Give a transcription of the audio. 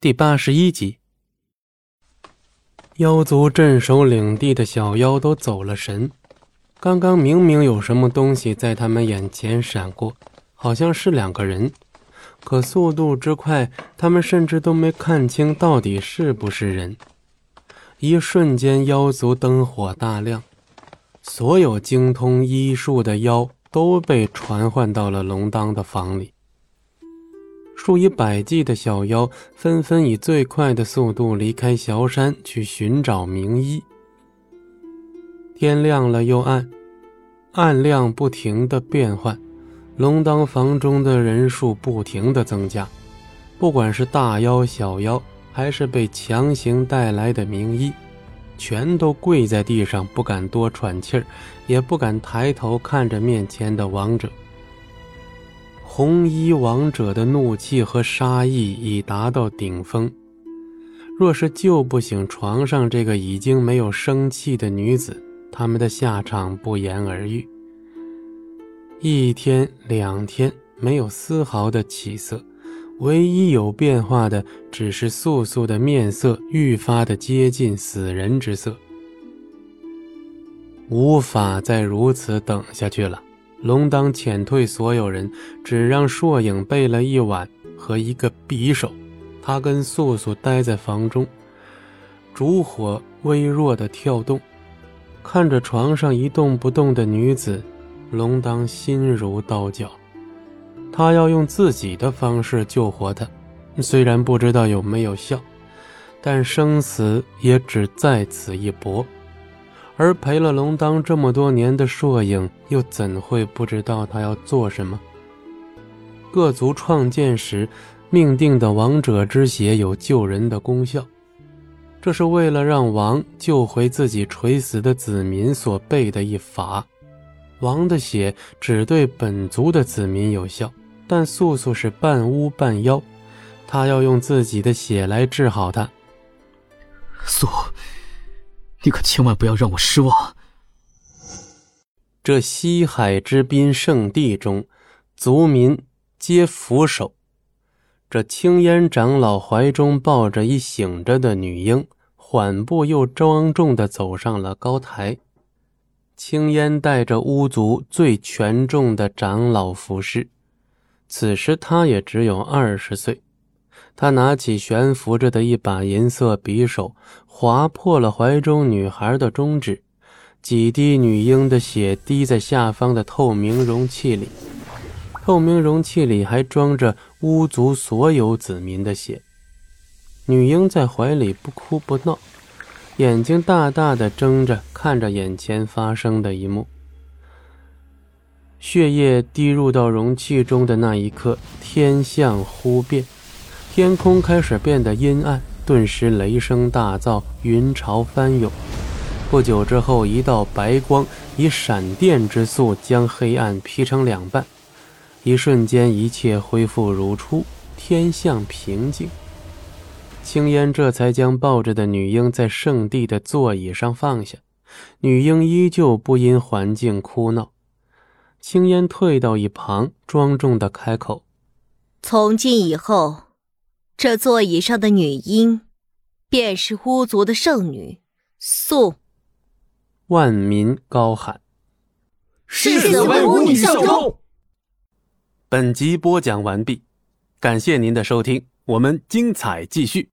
第八十一集，妖族镇守领地的小妖都走了神。刚刚明明有什么东西在他们眼前闪过，好像是两个人，可速度之快，他们甚至都没看清到底是不是人。一瞬间，妖族灯火大亮，所有精通医术的妖都被传唤到了龙当的房里。数以百计的小妖纷纷以最快的速度离开小山，去寻找名医。天亮了又暗，暗亮不停的变换，龙当房中的人数不停的增加。不管是大妖小妖，还是被强行带来的名医，全都跪在地上，不敢多喘气儿，也不敢抬头看着面前的王者。红衣王者的怒气和杀意已达到顶峰，若是救不醒床上这个已经没有生气的女子，他们的下场不言而喻。一天两天没有丝毫的起色，唯一有变化的只是素素的面色愈发的接近死人之色。无法再如此等下去了。龙当遣退所有人，只让硕影备了一碗和一个匕首。他跟素素待在房中，烛火微弱的跳动，看着床上一动不动的女子，龙当心如刀绞。他要用自己的方式救活她，虽然不知道有没有效，但生死也只在此一搏。而陪了龙当这么多年的硕影，又怎会不知道他要做什么？各族创建时命定的王者之血有救人的功效，这是为了让王救回自己垂死的子民所备的一法。王的血只对本族的子民有效，但素素是半巫半妖，他要用自己的血来治好他。素。你可千万不要让我失望。这西海之滨圣地中，族民皆俯首。这青烟长老怀中抱着一醒着的女婴，缓步又庄重的走上了高台。青烟带着巫族最权重的长老服饰，此时他也只有二十岁。他拿起悬浮着的一把银色匕首，划破了怀中女孩的中指，几滴女婴的血滴在下方的透明容器里。透明容器里还装着巫族所有子民的血。女婴在怀里不哭不闹，眼睛大大的睁着，看着眼前发生的一幕。血液滴入到容器中的那一刻，天象忽变。天空开始变得阴暗，顿时雷声大噪，云潮翻涌。不久之后，一道白光以闪电之速将黑暗劈成两半，一瞬间，一切恢复如初，天象平静。青烟这才将抱着的女婴在圣地的座椅上放下，女婴依旧不因环境哭闹。青烟退到一旁，庄重的开口：“从今以后。”这座椅上的女婴，便是巫族的圣女素。万民高喊：“誓死为巫女效忠！”本集播讲完毕，感谢您的收听，我们精彩继续。